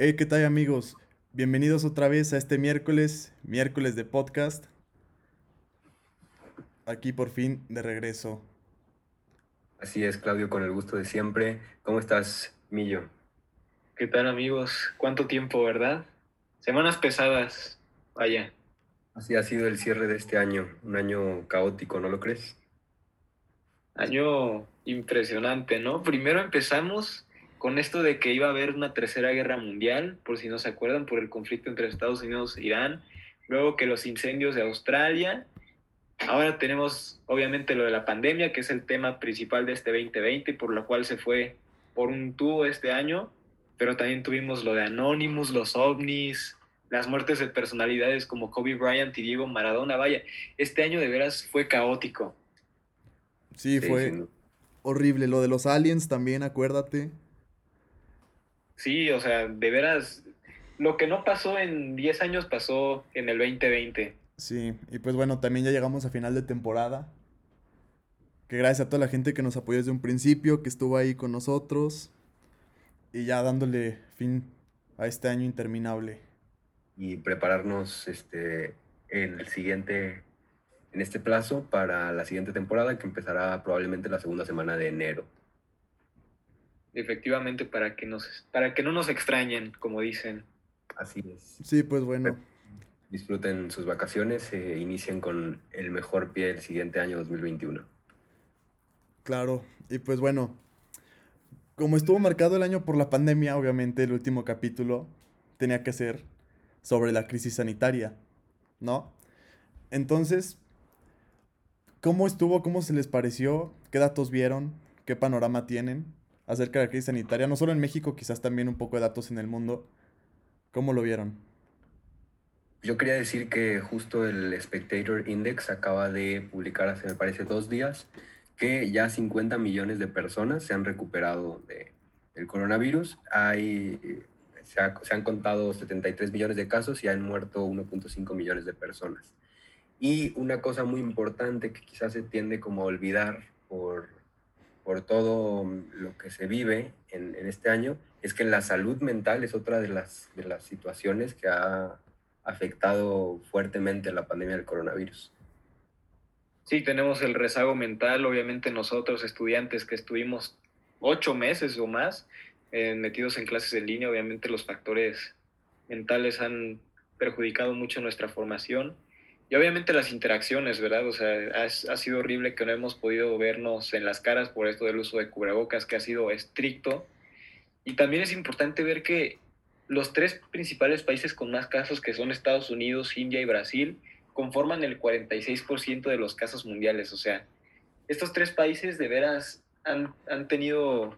Hey, ¿qué tal amigos? Bienvenidos otra vez a este miércoles, miércoles de podcast. Aquí por fin de regreso. Así es, Claudio, con el gusto de siempre. ¿Cómo estás, Millo? ¿Qué tal amigos? ¿Cuánto tiempo, verdad? Semanas pesadas, vaya. Así ha sido el cierre de este año, un año caótico, ¿no lo crees? Año impresionante, ¿no? Primero empezamos con esto de que iba a haber una tercera guerra mundial, por si no se acuerdan, por el conflicto entre Estados Unidos e Irán. Luego que los incendios de Australia. Ahora tenemos obviamente lo de la pandemia, que es el tema principal de este 2020, por lo cual se fue por un tubo este año. Pero también tuvimos lo de Anonymous, los ovnis, las muertes de personalidades como Kobe Bryant y Diego Maradona. Vaya, este año de veras fue caótico. Sí, fue horrible. Lo de los aliens también, acuérdate. Sí, o sea, de veras, lo que no pasó en 10 años pasó en el 2020. Sí, y pues bueno, también ya llegamos a final de temporada. Que gracias a toda la gente que nos apoyó desde un principio, que estuvo ahí con nosotros. Y ya dándole fin a este año interminable. Y prepararnos este, en el siguiente, en este plazo para la siguiente temporada que empezará probablemente la segunda semana de enero efectivamente para que nos para que no nos extrañen, como dicen. Así es. Sí, pues bueno. Disfruten sus vacaciones e inicien con el mejor pie el siguiente año 2021. Claro, y pues bueno, como estuvo marcado el año por la pandemia, obviamente el último capítulo tenía que ser sobre la crisis sanitaria, ¿no? Entonces, ¿cómo estuvo? ¿Cómo se les pareció? ¿Qué datos vieron? ¿Qué panorama tienen? Acerca de la crisis sanitaria, no solo en México, quizás también un poco de datos en el mundo. ¿Cómo lo vieron? Yo quería decir que justo el Spectator Index acaba de publicar hace, me parece, dos días, que ya 50 millones de personas se han recuperado de, del coronavirus. Hay, se, se han contado 73 millones de casos y han muerto 1.5 millones de personas. Y una cosa muy importante que quizás se tiende como a olvidar por por todo lo que se vive en, este año, es que la salud mental es otra de las, de las situaciones que ha afectado fuertemente la pandemia del coronavirus. Sí, tenemos el rezago mental, obviamente nosotros estudiantes que estuvimos ocho meses o más eh, metidos en clases en línea, obviamente los factores mentales han perjudicado mucho nuestra formación y obviamente las interacciones, ¿verdad? O sea, ha, sido horrible que no hemos podido vernos en las caras por esto del uso de cubrebocas, que ha sido estricto. Y también es importante ver que los tres principales países con más casos, que son Estados Unidos, India y Brasil, conforman el 46% de los casos mundiales. O sea, estos tres países de veras han, han tenido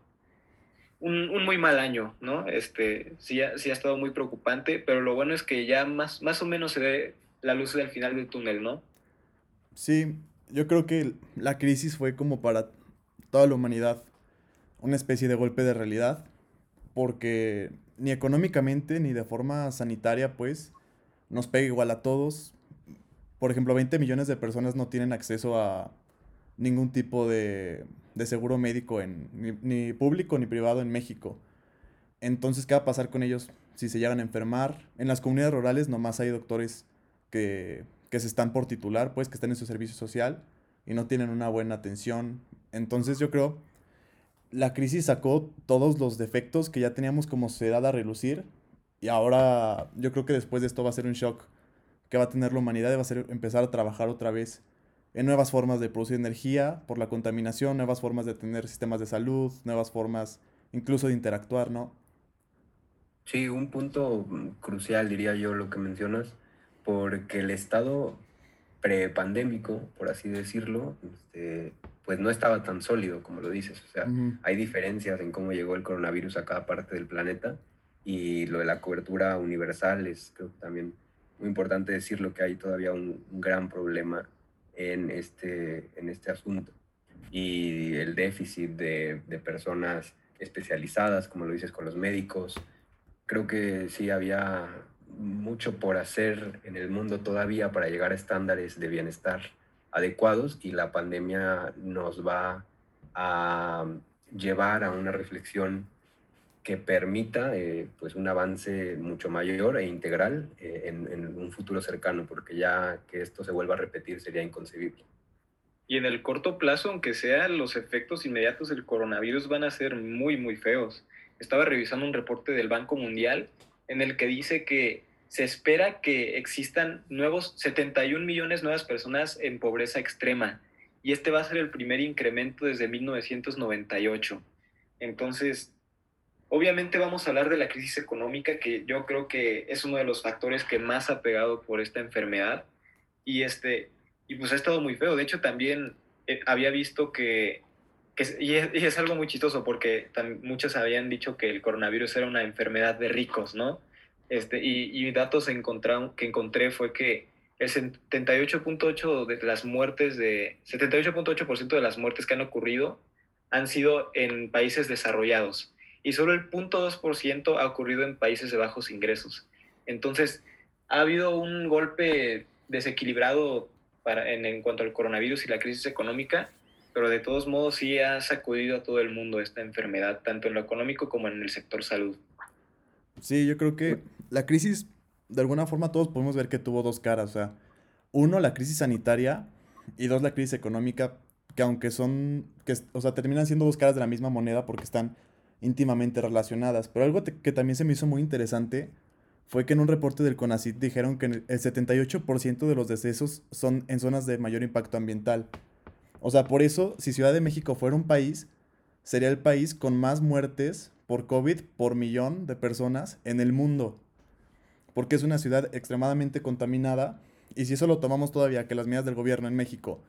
un, un, muy mal año, ¿no? Este, sí, sí ha estado muy preocupante, pero lo bueno es que ya más, más o menos se ve la luz del final del túnel, ¿no? Sí, yo creo que la crisis fue como para toda la humanidad una especie de golpe de realidad, porque ni económicamente ni de forma sanitaria, pues, nos pega igual a todos. Por ejemplo, 20 millones de personas no tienen acceso a ningún tipo de, de seguro médico, en, ni, ni, público ni privado en México. Entonces, ¿qué va a pasar con ellos si se llegan a enfermar? En las comunidades rurales nomás hay doctores que, se están por titular, pues que están en su servicio social y no tienen una buena atención. Entonces yo creo, la crisis sacó todos los defectos que ya teníamos como sociedad a relucir y ahora yo creo que después de esto va a ser un shock que va a tener la humanidad y va a ser empezar a trabajar otra vez en nuevas formas de producir energía por la contaminación, nuevas formas de tener sistemas de salud, nuevas formas incluso de interactuar, ¿no? Sí, un punto crucial diría yo lo que mencionas porque el estado prepandémico, por así decirlo, este, pues no estaba tan sólido como lo dices. O sea, hay diferencias en cómo llegó el coronavirus a cada parte del planeta y lo de la cobertura universal es creo también muy importante decirlo que hay todavía un, gran problema en este, en este asunto. Y el déficit de, de personas especializadas, como lo dices, con los médicos, creo que sí había mucho por hacer en el mundo todavía para llegar a estándares de bienestar adecuados y la pandemia nos va a llevar a una reflexión que permita eh, pues un avance mucho mayor e integral eh, en, en, un futuro cercano, porque ya que esto se vuelva a repetir sería inconcebible. Y en el corto plazo, aunque sean los efectos inmediatos del coronavirus van a ser muy, muy feos. Estaba revisando un reporte del Banco Mundial en el que dice que se espera que existan nuevos 71 millones nuevas personas en pobreza extrema. Y este va a ser el primer incremento desde 1998. Entonces, Obviamente vamos a hablar de la crisis económica, que yo creo que es uno de los factores que más ha pegado por esta enfermedad. Y, este, y pues ha estado muy feo. De hecho, también eh, había visto que, que y, es, algo muy chistoso, porque muchos habían dicho que el coronavirus era una enfermedad de ricos, ¿no? Este, y, y datos que encontré fue que el 78.8 de las muertes de 78.8% de las muertes que han ocurrido han sido en países desarrollados y solo el 0.2% ha ocurrido en países de bajos ingresos. Entonces, ha habido un golpe desequilibrado para, en, en, cuanto al coronavirus y la crisis económica, pero de todos modos sí ha sacudido a todo el mundo esta enfermedad, tanto en lo económico como en el sector salud. Sí, yo creo que la crisis, de alguna forma todos podemos ver que tuvo dos caras, o sea, uno, la crisis sanitaria y dos, la crisis económica, que aunque son, que, o sea, terminan siendo dos caras de la misma moneda porque están íntimamente relacionadas. Pero algo que también se me hizo muy interesante fue que en un reporte del CONACYT dijeron que el 78% de los decesos son en zonas de mayor impacto ambiental. O sea, por eso, si Ciudad de México fuera un país, sería el país con más muertes por COVID por millón de personas en el mundo. Porque es una ciudad extremadamente contaminada. Y si eso lo tomamos todavía, que las medidas del gobierno en México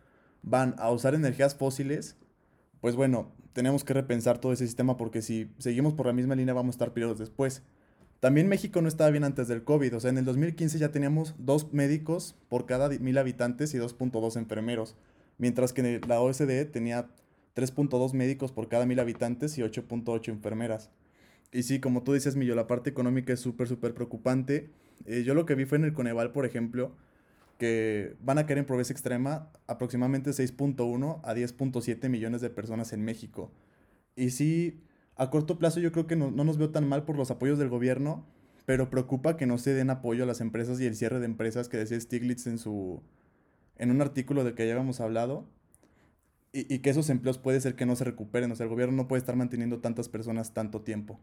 van a usar energías fósiles, pues bueno, tenemos que repensar todo ese sistema porque si seguimos por la misma línea vamos a estar periodos después. También México no estaba bien antes del COVID, o sea, en el 2015 ya teníamos dos médicos por cada mil habitantes y 2.2 enfermeros, mientras que la OSDE tenía 3.2 médicos por cada mil habitantes y 8.8 enfermeras. Y sí, como tú dices, Millo, la parte económica es súper, súper preocupante. Eh, yo lo que vi fue en el Coneval, por ejemplo, que van a caer en pobreza extrema aproximadamente 6.1 a 10.7 millones de personas en México. Y sí, a corto plazo yo creo que no, no, nos veo tan mal por los apoyos del gobierno, pero preocupa que no se den apoyo a las empresas y el cierre de empresas que decía Stiglitz en, su, en un artículo del que ya habíamos hablado. Y, y que esos empleos puede ser que no se recuperen. O sea, el gobierno no puede estar manteniendo tantas personas tanto tiempo.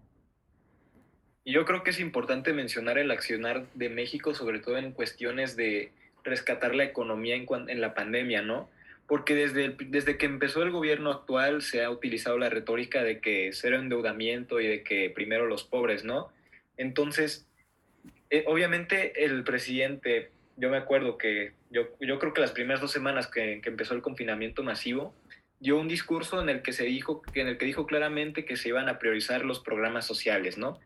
Y yo creo que es importante mencionar el accionar de México, sobre todo en cuestiones de rescatar la economía en, en la pandemia, ¿no? Porque desde, desde que empezó el gobierno actual se ha utilizado la retórica de que cero endeudamiento y de que primero los pobres, ¿no? Entonces, eh, obviamente el presidente, yo me acuerdo que yo, yo creo que las primeras dos semanas que, que, empezó el confinamiento masivo, dio un discurso en el que se dijo, en el que dijo claramente que se iban a priorizar los programas sociales, ¿no?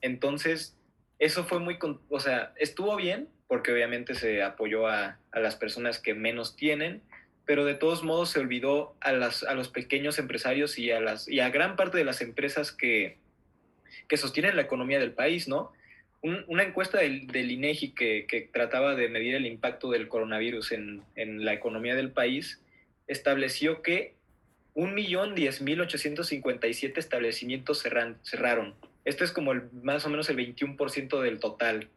Entonces, eso fue muy, o sea, estuvo bien, porque obviamente se apoyó a, a, las personas que menos tienen, pero de todos modos se olvidó a, las, a los pequeños empresarios y a, las, y a gran parte de las empresas que, que sostienen la economía del país, ¿no? Un, una encuesta del, del INEGI que, que, trataba de medir el impacto del coronavirus en, en la economía del país estableció que 1.010.857 establecimientos cerran, cerraron. Esto es como el, más o menos el 21% del total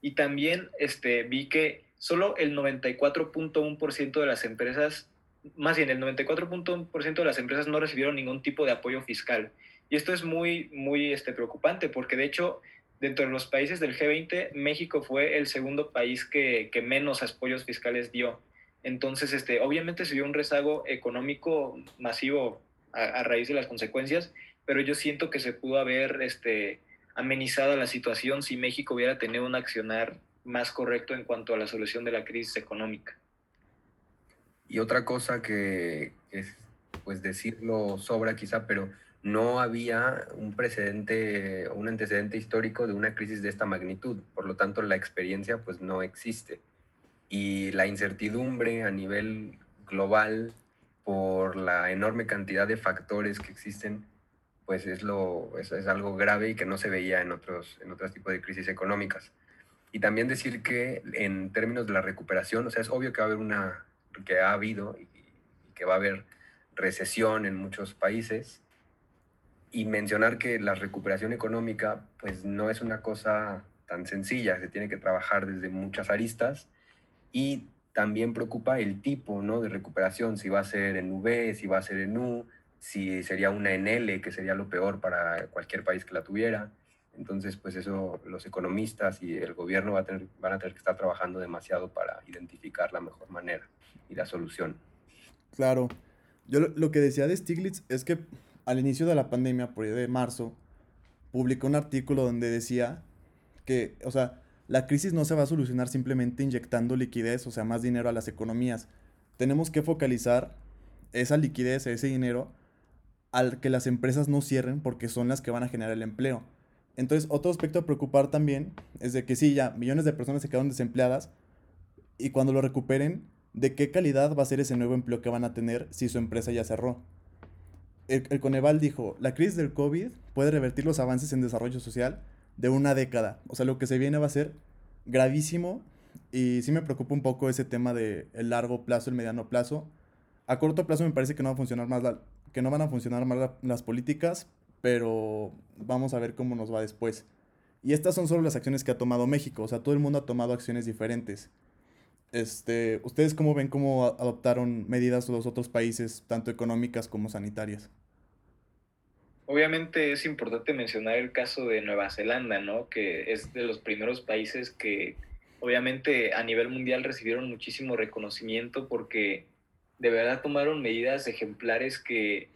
y también este, vi que solo el 94.1% de las empresas, más bien el 94.1% de las empresas no recibieron ningún tipo de apoyo fiscal. Y esto es muy, muy este, preocupante porque de hecho, dentro de los países del G20, México fue el segundo país que, que menos apoyos fiscales dio. Entonces, este, obviamente se dio un rezago económico masivo a, a, raíz de las consecuencias, pero yo siento que se pudo haber este, amenizada la situación si México hubiera tenido un accionar más correcto en cuanto a la solución de la crisis económica. Y otra cosa que es, pues decirlo sobra quizá, pero no había un precedente, un antecedente histórico de una crisis de esta magnitud. Por lo tanto, la experiencia pues no existe. Y la incertidumbre a nivel global por la enorme cantidad de factores que existen pues es, lo, es, es, algo grave y que no se veía en otros, en otros tipos de crisis económicas. Y también decir que en términos de la recuperación, o sea, es obvio que va a haber una, que ha habido y, que va a haber recesión en muchos países y mencionar que la recuperación económica pues no es una cosa tan sencilla, se tiene que trabajar desde muchas aristas y también preocupa el tipo ¿no? de recuperación, si va a ser en V, si va a ser en U, si sería una en L, que sería lo peor para cualquier país que la tuviera. Entonces, pues eso los economistas y el gobierno va a tener, van a tener que estar trabajando demasiado para identificar la mejor manera y la solución. Claro. Yo lo, que decía de Stiglitz es que al inicio de la pandemia, por ahí de marzo, publicó un artículo donde decía que, o sea, la crisis no se va a solucionar simplemente inyectando liquidez, o sea, más dinero a las economías. Tenemos que focalizar esa liquidez, ese dinero, al que las empresas no cierren porque son las que van a generar el empleo. Entonces, otro aspecto a preocupar también es de que sí, ya millones de personas se quedaron desempleadas y cuando lo recuperen, ¿de qué calidad va a ser ese nuevo empleo que van a tener si su empresa ya cerró? El, Coneval dijo, la crisis del COVID puede revertir los avances en desarrollo social, de una década. O sea, lo que se viene va a ser gravísimo y sí me preocupa un poco ese tema de largo plazo, el mediano plazo. A corto plazo me parece que no va a funcionar más que no van a funcionar más las políticas, pero vamos a ver cómo nos va después. Y estas son solo las acciones que ha tomado México, o sea, todo el mundo ha tomado acciones diferentes. Este, ¿ustedes cómo ven cómo adoptaron medidas los otros países, tanto económicas como sanitarias? Obviamente es importante mencionar el caso de Nueva Zelanda, ¿no? Que es de los primeros países que obviamente a nivel mundial recibieron muchísimo reconocimiento porque de verdad tomaron medidas ejemplares que,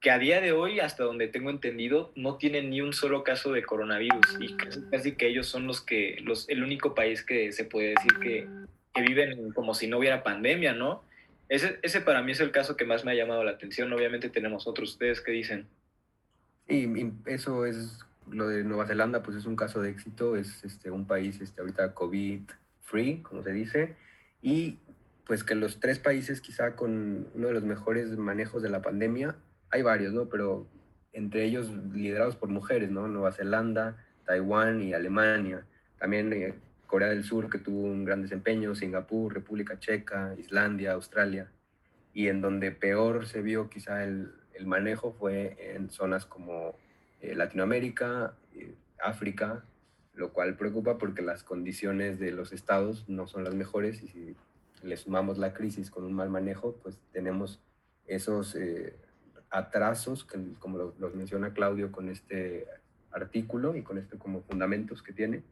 que a día de hoy, hasta donde tengo entendido, no tienen ni un solo caso de coronavirus y casi, que ellos son los que, los, el único país que se puede decir que, que viven como si no hubiera pandemia, ¿no? Ese, ese para mí es el caso que más me ha llamado la atención. Obviamente tenemos otros. ¿Ustedes qué dicen? Y, eso es lo de Nueva Zelanda, pues es un caso de éxito, es este, un país este, ahorita COVID-free, como se dice, y pues que los tres países quizá con uno de los mejores manejos de la pandemia, hay varios, ¿no? Pero entre ellos liderados por mujeres, ¿no? Nueva Zelanda, Taiwán y Alemania. También eh, Corea del Sur, que tuvo un gran desempeño, Singapur, República Checa, Islandia, Australia. Y en donde peor se vio quizá el, el manejo fue en zonas como eh, Latinoamérica, eh, África, lo cual preocupa porque las condiciones de los estados no son las mejores y si le sumamos la crisis con un mal manejo, pues tenemos esos eh, atrasos, que, como los menciona Claudio con este artículo y con este como fundamentos que tiene.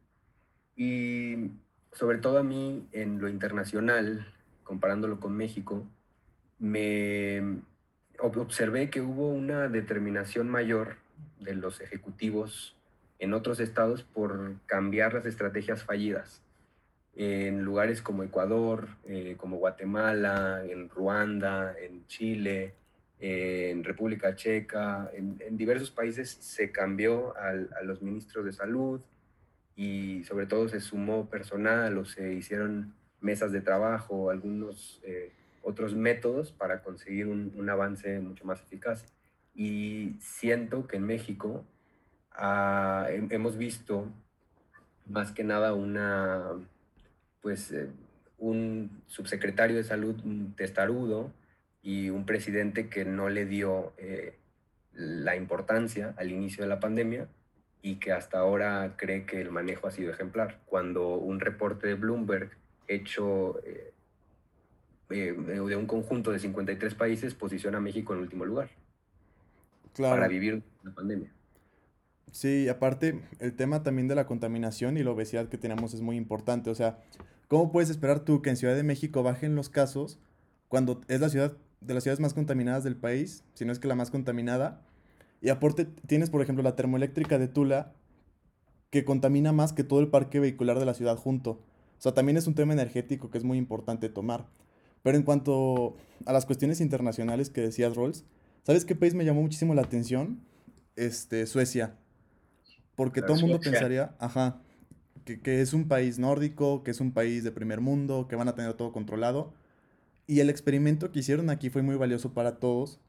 Y sobre todo a mí en lo internacional, comparándolo con México, me, observé que hubo una determinación mayor de los ejecutivos en otros estados por cambiar las estrategias fallidas. En lugares como Ecuador, eh, como Guatemala, en Ruanda, en Chile, en República Checa, en, diversos países se cambió a los ministros de salud y sobre todo se sumó personal o se hicieron mesas de trabajo, algunos eh, otros métodos para conseguir un, avance mucho más eficaz. Y siento que en México ah, hemos visto más que nada una, pues, eh, un subsecretario de salud testarudo y un presidente que no le dio eh, la importancia al inicio de la pandemia y que hasta ahora cree que el manejo ha sido ejemplar. Cuando un reporte de Bloomberg hecho eh, de un conjunto de 53 países posiciona a México en último lugar. Claro. Para vivir la pandemia. Sí, aparte, el tema también de la contaminación y la obesidad que tenemos es muy importante. O sea, ¿cómo puedes esperar tú que en Ciudad de México bajen los casos cuando es la ciudad de las ciudades más contaminadas del país, si no es que la más contaminada? Y aparte, tienes, por ejemplo, la termoeléctrica de Tula, que contamina más que todo el parque vehicular de la ciudad junto. O sea, también es un tema energético que es muy importante tomar. Pero en cuanto a las cuestiones internacionales que decías, Rolls, ¿sabes qué país me llamó muchísimo la atención? Este, Suecia. Porque todo el mundo pensaría, ajá, que, que, es un país nórdico, que es un país de primer mundo, que van a tener todo controlado. Y el experimento que hicieron aquí fue muy valioso para todos,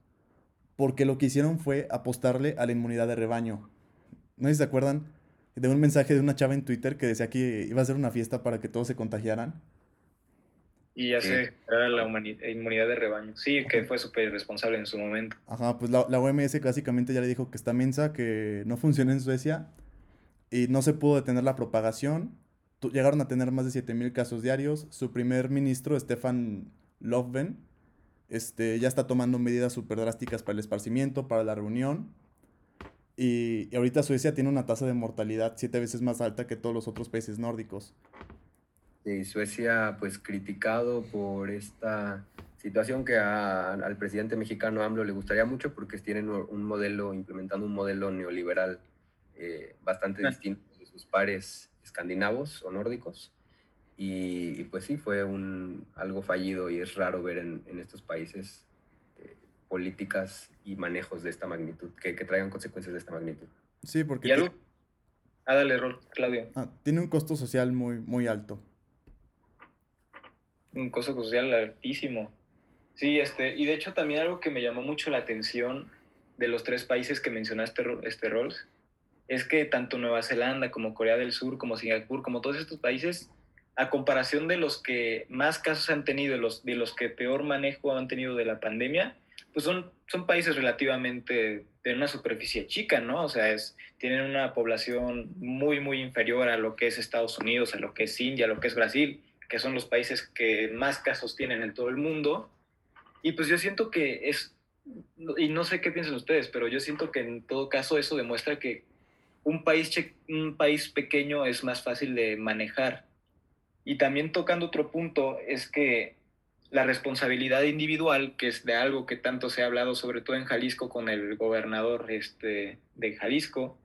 porque lo que hicieron fue apostarle a la inmunidad de rebaño. ¿No sé si se acuerdan de un mensaje de una chava en Twitter que decía que iba a ser una fiesta para que todos se contagiaran? y ya se era la inmunidad de rebaño. Sí, que fue súper irresponsable en su momento. Ajá, pues la, la, OMS clásicamente ya le dijo que está mensa, que no funciona en Suecia y no se pudo detener la propagación. Llegaron a tener más de 7000 casos diarios. Su primer ministro, Stefan Löfven, este, ya está tomando medidas súper drásticas para el esparcimiento, para la reunión. Y, y, ahorita Suecia tiene una tasa de mortalidad siete veces más alta que todos los otros países nórdicos. Sí, Suecia, pues criticado por esta situación que al presidente mexicano AMLO le gustaría mucho porque tienen un modelo, implementando un modelo neoliberal eh, bastante ah. distinto de sus pares escandinavos o nórdicos. Y, pues sí, fue un, algo fallido y es raro ver en, en estos países eh, políticas y manejos de esta magnitud, que, que, traigan consecuencias de esta magnitud. Sí, porque... ¿Y algo? Ah, dale, Claudio. Ah, tiene un costo social muy, muy alto. Un costo social altísimo. Sí, este, y de hecho también algo que me llamó mucho la atención de los tres países que mencionaste, este Rolls, es que tanto Nueva Zelanda como Corea del Sur, como Singapur, como todos estos países, a comparación de los que más casos han tenido, los, de los que peor manejo han tenido de la pandemia, pues son, son países relativamente de una superficie chica, ¿no? O sea, es, tienen una población muy, muy inferior a lo que es Estados Unidos, a lo que es India, a lo que es Brasil, que son los países que más casos tienen en todo el mundo. Y pues yo siento que es, y no sé qué piensan ustedes, pero yo siento que en todo caso eso demuestra que un país, un país pequeño es más fácil de manejar. Y también tocando otro punto es que la responsabilidad individual, que es de algo que tanto se ha hablado, sobre todo en Jalisco con el gobernador este, de Jalisco,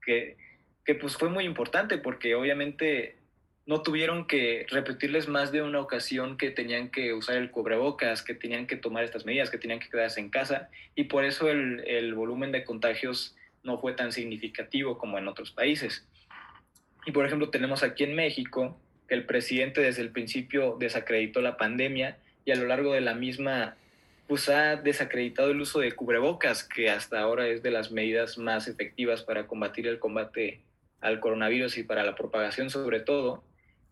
que, que pues fue muy importante porque obviamente no tuvieron que repetirles más de una ocasión que tenían que usar el cubrebocas, que tenían que tomar estas medidas, que tenían que quedarse en casa y por eso el, el volumen de contagios no fue tan significativo como en otros países. Y por ejemplo, tenemos aquí en México que el presidente desde el principio desacreditó la pandemia y a lo largo de la misma pues ha desacreditado el uso de cubrebocas, que hasta ahora es de las medidas más efectivas para combatir el combate al coronavirus y para la propagación sobre todo.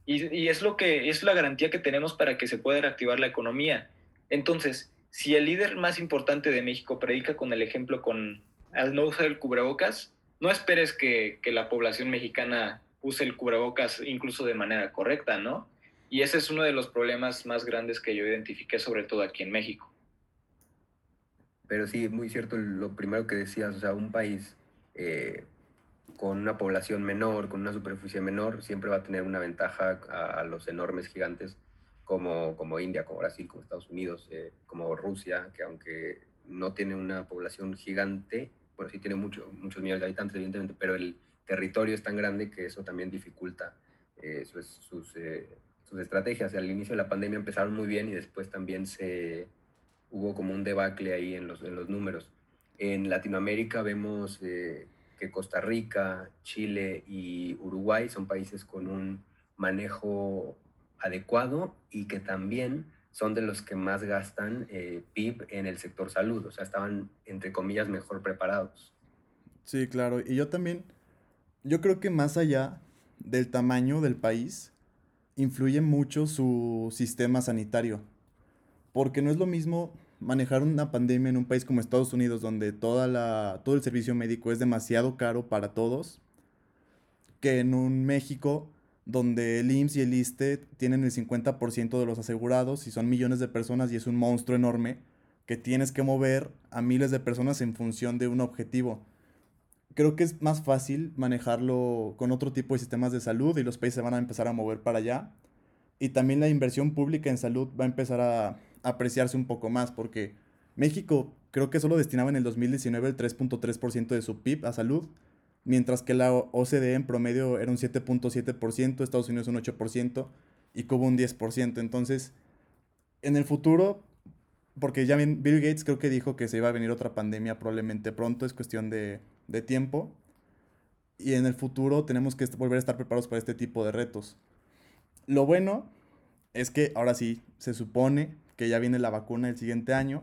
Y, y, es lo que es la garantía que tenemos para que se pueda reactivar la economía. Entonces, si el líder más importante de México predica con el ejemplo con al no usar el cubrebocas, no esperes que, la población mexicana use el cubrebocas incluso de manera correcta, ¿no? Y ese es uno de los problemas más grandes que yo identifiqué, sobre todo aquí en México. Pero sí, muy cierto lo primero que decías, o sea, un país eh, con una población menor, con una superficie menor, siempre va a tener una ventaja a, los enormes gigantes como, como India, como Brasil, como Estados Unidos, eh, como Rusia, que aunque no tiene una población gigante, bueno, sí tiene mucho, muchos millones de habitantes, evidentemente, pero el territorio es tan grande que eso también dificulta eh, sus, eh, sus, estrategias. Al inicio de la pandemia empezaron muy bien y después también se hubo como un debacle ahí en los, en los números. En Latinoamérica vemos eh, que Costa Rica, Chile y Uruguay son países con un manejo adecuado y que también son de los que más gastan eh, PIB en el sector salud, o sea, estaban, entre comillas, mejor preparados. Sí, claro, y yo también, yo creo que más allá del tamaño del país, influye mucho su sistema sanitario, porque no es lo mismo manejar una pandemia en un país como Estados Unidos, donde toda la, todo el servicio médico es demasiado caro para todos, que en un México donde el IMSS y el ISTE tienen el 50% de los asegurados y son millones de personas y es un monstruo enorme que tienes que mover a miles de personas en función de un objetivo. Creo que es más fácil manejarlo con otro tipo de sistemas de salud y los países van a empezar a mover para allá. Y también la inversión pública en salud va a empezar a apreciarse un poco más porque México creo que solo destinaba en el 2019 el 3.3% de su PIB a salud mientras que la OCDE en promedio era un 7.7%, Estados Unidos un 8% y Cuba un 10%. Entonces, en el futuro, porque ya Bill Gates creo que dijo que se iba a venir otra pandemia probablemente pronto, es cuestión de, de tiempo. Y en el futuro tenemos que volver a estar preparados para este tipo de retos. Lo bueno es que ahora sí, se supone que ya viene la vacuna el siguiente año.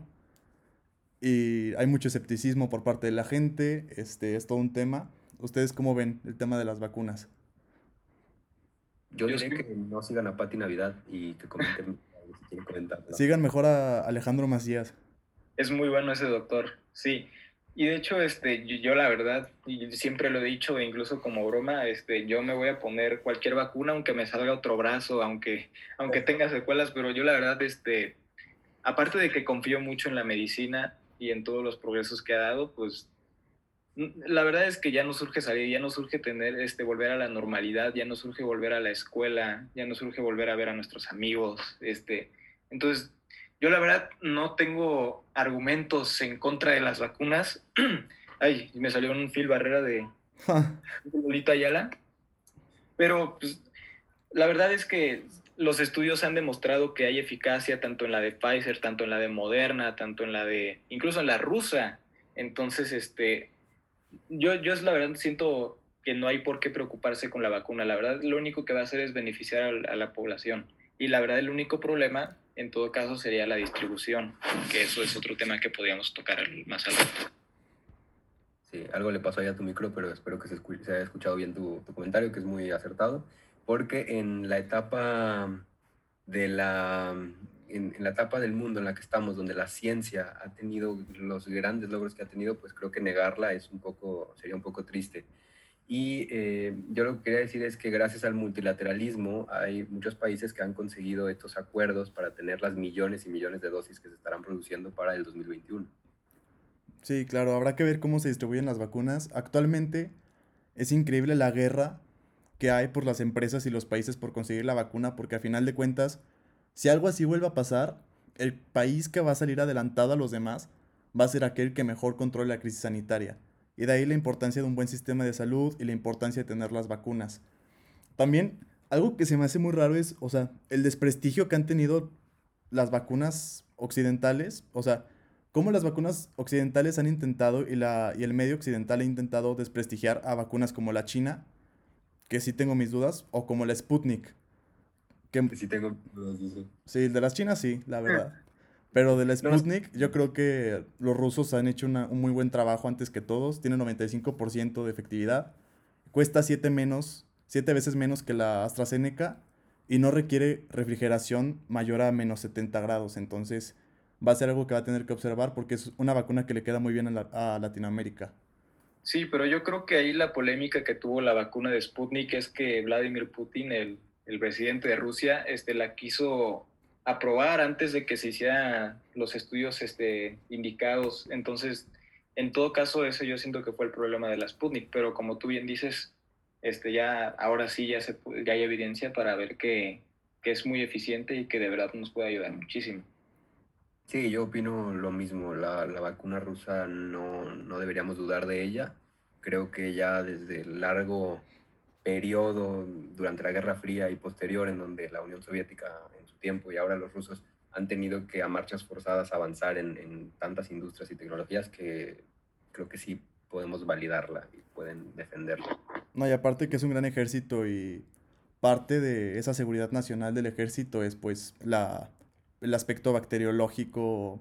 Y hay mucho escepticismo por parte de la gente, este es todo un tema ¿Ustedes cómo ven el tema de las vacunas? Yo diría que no sigan a Pati Navidad y que comenten Sigan mejor a Alejandro Macías. Es muy bueno ese doctor, sí. Y de hecho, este, yo, la verdad, y siempre lo he dicho, e incluso como broma, este, yo me voy a poner cualquier vacuna, aunque me salga otro brazo, aunque, aunque tenga secuelas, pero yo la verdad, este, aparte de que confío mucho en la medicina y en todos los progresos que ha dado, pues la verdad es que ya no surge salir, ya no surge tener, este, volver a la normalidad, ya no surge volver a la escuela, ya no surge volver a ver a nuestros amigos, este, entonces yo la verdad no tengo argumentos en contra de las vacunas. Ay, me salió un fil barrera de Lolita Ayala. Pero pues, la verdad es que los estudios han demostrado que hay eficacia tanto en la de Pfizer, tanto en la de Moderna, tanto en la de, incluso en la rusa. Entonces, este, yo, yo la verdad siento que no hay por qué preocuparse con la vacuna. La verdad, lo único que va a hacer es beneficiar a, la población. Y la verdad, el único problema, en todo caso, sería la distribución, que eso es otro tema que podríamos tocar más adelante. Sí, algo le pasó ahí a tu micro, pero espero que se, se haya escuchado bien tu, tu comentario, que es muy acertado porque en la etapa de la en, la etapa del mundo en la que estamos, donde la ciencia ha tenido los grandes logros que ha tenido, pues creo que negarla es un poco, sería un poco triste. Y eh, yo lo que quería decir es que gracias al multilateralismo hay muchos países que han conseguido estos acuerdos para tener las millones y millones de dosis que se estarán produciendo para el 2021. Sí, claro, habrá que ver cómo se distribuyen las vacunas. Actualmente es increíble la guerra que hay por las empresas y los países por conseguir la vacuna, porque a final de cuentas, si algo así vuelve a pasar, el país que va a salir adelantado a los demás va a ser aquel que mejor controle la crisis sanitaria. Y de ahí la importancia de un buen sistema de salud y la importancia de tener las vacunas. También, algo que se me hace muy raro es, o sea, el desprestigio que han tenido las vacunas occidentales, o sea, cómo las vacunas occidentales han intentado y, la, y el medio occidental ha intentado desprestigiar a vacunas como la China, que sí tengo mis dudas, o como la Sputnik. Que sí tengo dudas Sí, el de las chinas sí, la verdad. Pero de la Sputnik, yo creo que los rusos han hecho un muy buen trabajo antes que todos. Tiene 95% de efectividad. Cuesta 7 menos, siete veces menos que la AstraZeneca y no requiere refrigeración mayor a menos 70 grados. Entonces va a ser algo que va a tener que observar porque es una vacuna que le queda muy bien a Latinoamérica. Sí, pero yo creo que ahí la polémica que tuvo la vacuna de Sputnik es que Vladimir Putin, el, presidente de Rusia, este, la quiso aprobar antes de que se hicieran los estudios este, indicados. Entonces, en todo caso, eso yo siento que fue el problema de la Sputnik, pero como tú bien dices, este, ya, ahora sí ya, se, ya hay evidencia para ver que, que es muy eficiente y que de verdad nos puede ayudar muchísimo. Sí, yo opino lo mismo. La, la vacuna rusa no, no, deberíamos dudar de ella. Creo que ya desde el largo periodo durante la Guerra Fría y posterior, en donde la Unión Soviética en su tiempo y ahora los rusos han tenido que a marchas forzadas avanzar en, en tantas industrias y tecnologías que creo que sí podemos validarla y pueden defenderla. No, y aparte que es un gran ejército y parte de esa seguridad nacional del ejército es pues la el aspecto bacteriológico.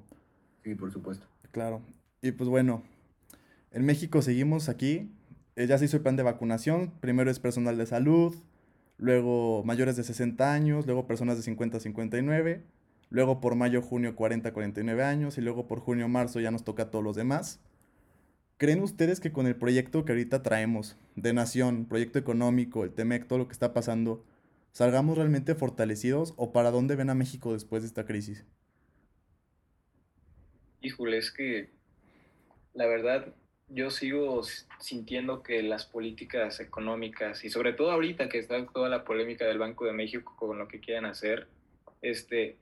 Sí, por supuesto. Claro. Y pues bueno, en México seguimos aquí. Eh, ya se hizo el plan de vacunación. Primero es personal de salud, luego mayores de 60 años, luego personas de 50 a 59, luego por mayo, junio 40 a 49 años y luego por junio, marzo ya nos toca a todos los demás. ¿Creen ustedes que con el proyecto que ahorita traemos de nación, proyecto económico, el TEMEC, todo lo que está pasando, salgamos realmente fortalecidos o para dónde ven a México después de esta crisis? Híjole, es que la verdad yo sigo sintiendo que las políticas económicas y sobre todo ahorita que está toda la polémica del Banco de México con lo que quieren hacer, este,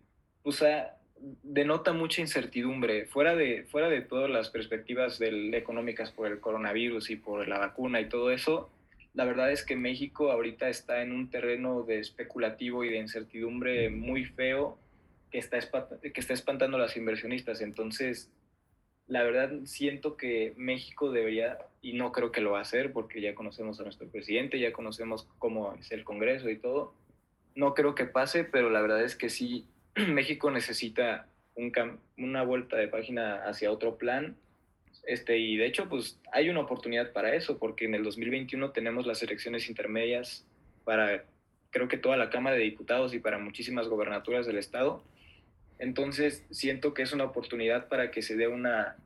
sea, denota mucha incertidumbre fuera de fuera de todas las perspectivas del, económicas por el coronavirus y por la vacuna y todo eso la verdad es que México ahorita está en un terreno de especulativo y de incertidumbre muy feo que está, que está espantando a los inversionistas. Entonces, la verdad siento que México debería, y no creo que lo va a hacer porque ya conocemos a nuestro presidente, ya conocemos cómo es el Congreso y todo. No creo que pase, pero la verdad es que sí, México necesita un, una vuelta de página hacia otro plan este, y de hecho, pues hay una oportunidad para eso, porque en el 2021 tenemos las elecciones intermedias para, creo que toda la Cámara de Diputados y para muchísimas gobernaturas del Estado. Entonces, siento que es una oportunidad para que se dé una,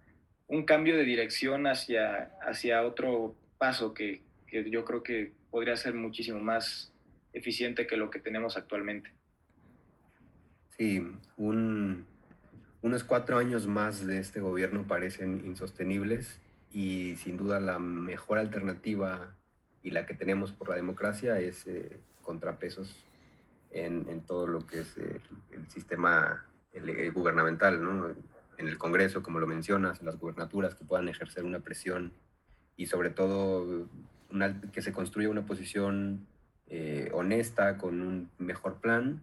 un cambio de dirección hacia, hacia otro paso que, que yo creo que podría ser muchísimo más eficiente que lo que tenemos actualmente. Sí, un, unos cuatro años más de este gobierno parecen insostenibles y sin duda la mejor alternativa y la que tenemos por la democracia es eh, contrapesos en, en, todo lo que es eh, el sistema gubernamental, ¿no? en el Congreso, como lo mencionas, en las gubernaturas que puedan ejercer una presión y sobre todo que se construya una posición eh, honesta, con un mejor plan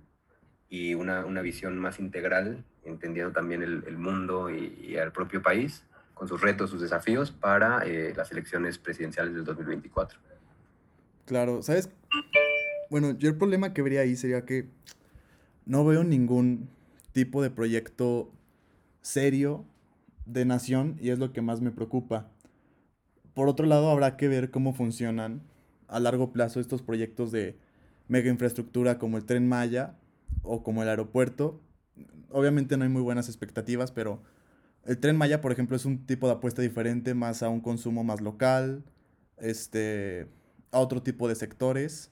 y una, una visión más integral entendiendo también el, el mundo y, y, al propio país, con sus retos, sus desafíos para eh, las elecciones presidenciales del 2024. Claro, ¿sabes? Bueno, yo el problema que vería ahí sería que no veo ningún tipo de proyecto serio de nación y es lo que más me preocupa. Por otro lado, habrá que ver cómo funcionan a largo plazo estos proyectos de mega infraestructura como el tren Maya o como el aeropuerto, obviamente no hay muy buenas expectativas, pero el tren Maya, por ejemplo, es un tipo de apuesta diferente, más a un consumo más local, este, a otro tipo de sectores.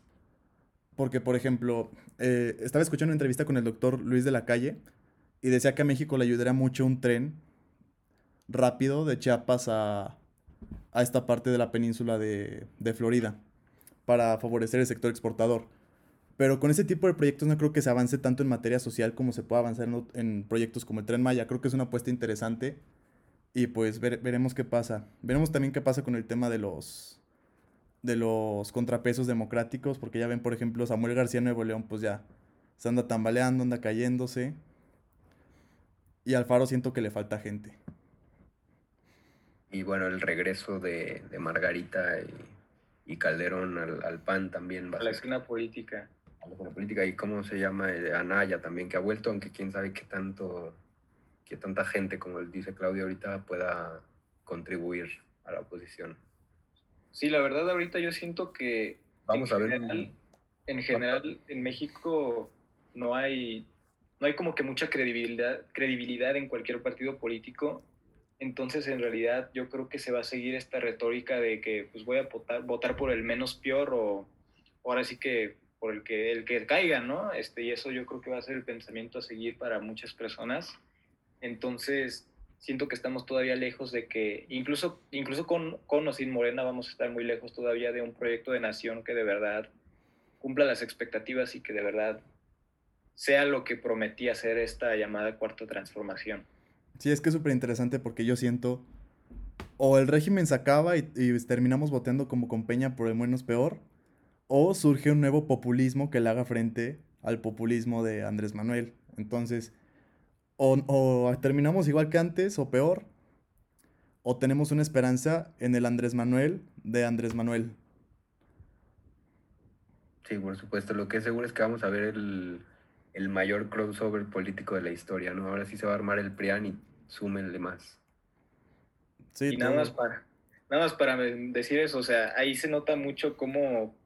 Porque, por ejemplo, eh, estaba escuchando una entrevista con el doctor Luis de la Calle y decía que a México le ayudaría mucho un tren rápido de Chiapas a, a esta parte de la península de, de Florida para favorecer el sector exportador. Pero con ese tipo de proyectos no creo que se avance tanto en materia social como se pueda avanzar en, en proyectos como el Tren Maya. Creo que es una apuesta interesante y pues ver, veremos qué pasa. Veremos también qué pasa con el tema de los de los contrapesos democráticos, porque ya ven, por ejemplo, Samuel García Nuevo León, pues ya se anda tambaleando, anda cayéndose. Y Alfaro siento que le falta gente. Y bueno, el regreso de, de Margarita y, y Calderón al, al, PAN también va a la escena política la política y cómo se llama eh, Anaya también que ha vuelto aunque quién sabe qué tanto que tanta gente como dice Claudia ahorita pueda contribuir a la oposición sí la verdad ahorita yo siento que vamos en a ver general, en general en México no hay no hay como que mucha credibilidad credibilidad en cualquier partido político entonces en realidad yo creo que se va a seguir esta retórica de que pues voy a votar votar por el menos peor o ahora sí que por el que, el que caiga, ¿no? Este, y eso yo creo que va a ser el pensamiento a seguir para muchas personas. Entonces, siento que estamos todavía lejos de que, incluso, incluso con, con o sin Morena, vamos a estar muy lejos todavía de un proyecto de nación que de verdad cumpla las expectativas y que de verdad sea lo que prometía ser esta llamada cuarta transformación. Sí, es que es súper interesante porque yo siento, o el régimen se acaba y, y terminamos votando como con Peña por el menos peor, o surge un nuevo populismo que le haga frente al populismo de Andrés Manuel. Entonces, o, o, terminamos igual que antes o peor, o tenemos una esperanza en el Andrés Manuel de Andrés Manuel. Sí, por supuesto. Lo que es seguro es que vamos a ver el, el mayor crossover político de la historia, ¿no? Ahora sí se va a armar el PRIAN y súmenle más. Sí, y nada más, para, nada más para decir eso, o sea, ahí se nota mucho cómo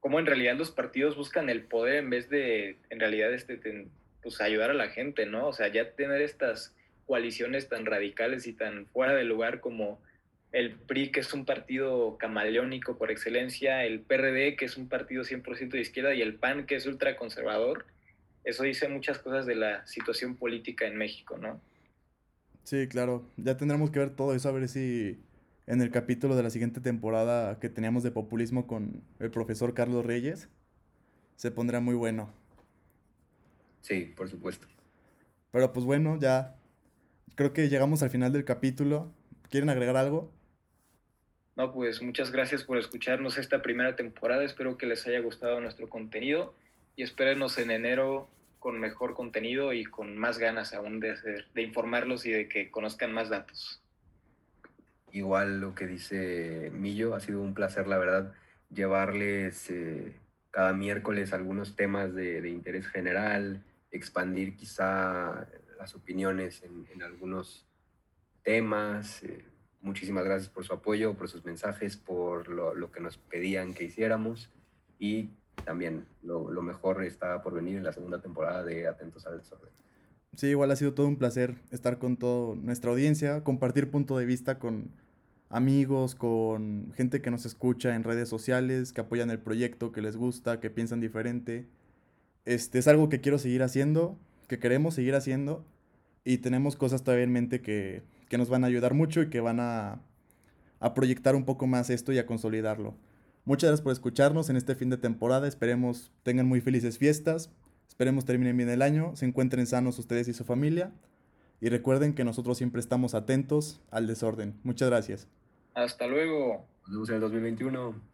cómo en realidad los partidos buscan el poder en vez de, en realidad, este, pues ayudar a la gente, ¿no? O sea, ya tener estas coaliciones tan radicales y tan fuera de lugar como el PRI, que es un partido camaleónico por excelencia, el PRD, que es un partido 100% de izquierda, y el PAN, que es ultraconservador, eso dice muchas cosas de la situación política en México, ¿no? Sí, claro. Ya tendremos que ver todo eso, a ver si en el capítulo de la siguiente temporada que teníamos de populismo con el profesor Carlos Reyes. Se pondrá muy bueno. Sí, por supuesto. Pero pues bueno, ya creo que llegamos al final del capítulo. ¿Quieren agregar algo? No, pues muchas gracias por escucharnos esta primera temporada. Espero que les haya gustado nuestro contenido y espérenos en enero con mejor contenido y con más ganas aún de, hacer, de informarlos y de que conozcan más datos. Igual lo que dice Millo, ha sido un placer, la verdad, llevarles eh, cada miércoles algunos temas de, de, interés general, expandir quizá las opiniones en, algunos temas. Eh, muchísimas gracias por su apoyo, por sus mensajes, por lo, lo que nos pedían que hiciéramos y también lo, lo, mejor está por venir en la segunda temporada de Atentos al Desorden. Sí, igual ha sido todo un placer estar con toda nuestra audiencia, compartir punto de vista con amigos, con gente que nos escucha en redes sociales, que apoyan el proyecto, que les gusta, que piensan diferente. Este es algo que quiero seguir haciendo, que queremos seguir haciendo y tenemos cosas todavía en mente que, que nos van a ayudar mucho y que van a, a proyectar un poco más esto y a consolidarlo. Muchas gracias por escucharnos en este fin de temporada. Esperemos tengan muy felices fiestas. Esperemos terminen bien el año, se encuentren sanos ustedes y su familia. Y recuerden que nosotros siempre estamos atentos al desorden. Muchas gracias. Hasta luego. Nos vemos en el 2021.